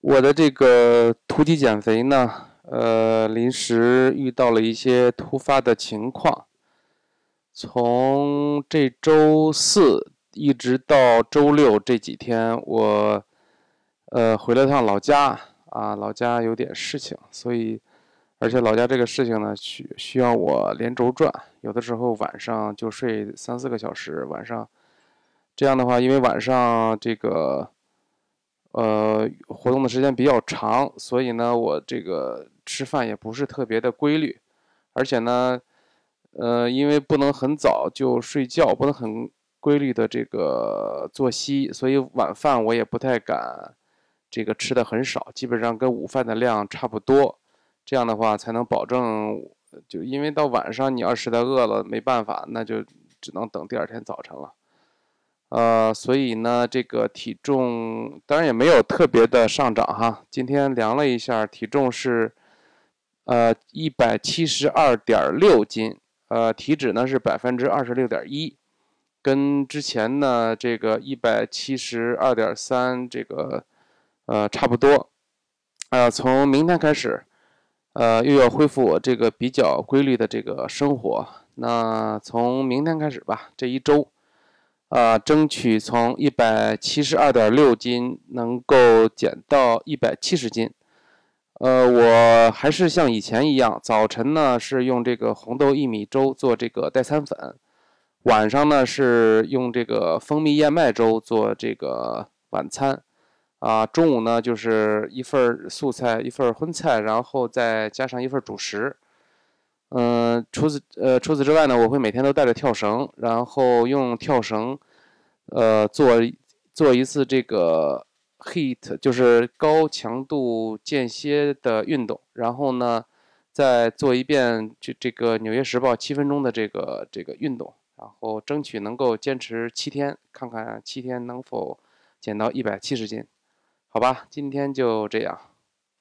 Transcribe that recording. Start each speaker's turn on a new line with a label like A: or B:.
A: 我的这个突击减肥呢，呃，临时遇到了一些突发的情况，从这周四一直到周六这几天，我呃回了趟老家啊，老家有点事情，所以而且老家这个事情呢，需需要我连轴转，有的时候晚上就睡三四个小时，晚上这样的话，因为晚上这个。呃，活动的时间比较长，所以呢，我这个吃饭也不是特别的规律，而且呢，呃，因为不能很早就睡觉，不能很规律的这个作息，所以晚饭我也不太敢这个吃的很少，基本上跟午饭的量差不多，这样的话才能保证，就因为到晚上你要实在饿了没办法，那就只能等第二天早晨了。呃，所以呢，这个体重当然也没有特别的上涨哈。今天量了一下，体重是呃一百七十二点六斤，呃，体脂呢是百分之二十六点一，跟之前呢这个一百七十二点三这个呃差不多。呃，从明天开始，呃，又要恢复我这个比较规律的这个生活。那从明天开始吧，这一周。啊，争取从一百七十二点六斤能够减到一百七十斤。呃，我还是像以前一样，早晨呢是用这个红豆薏米粥做这个代餐粉，晚上呢是用这个蜂蜜燕麦粥做这个晚餐。啊，中午呢就是一份素菜，一份荤菜，然后再加上一份主食。嗯，除此呃除此之外呢，我会每天都带着跳绳，然后用跳绳，呃做做一次这个 heat，就是高强度间歇的运动，然后呢再做一遍这这个《纽约时报》七分钟的这个这个运动，然后争取能够坚持七天，看看七天能否减到一百七十斤，好吧，今天就这样。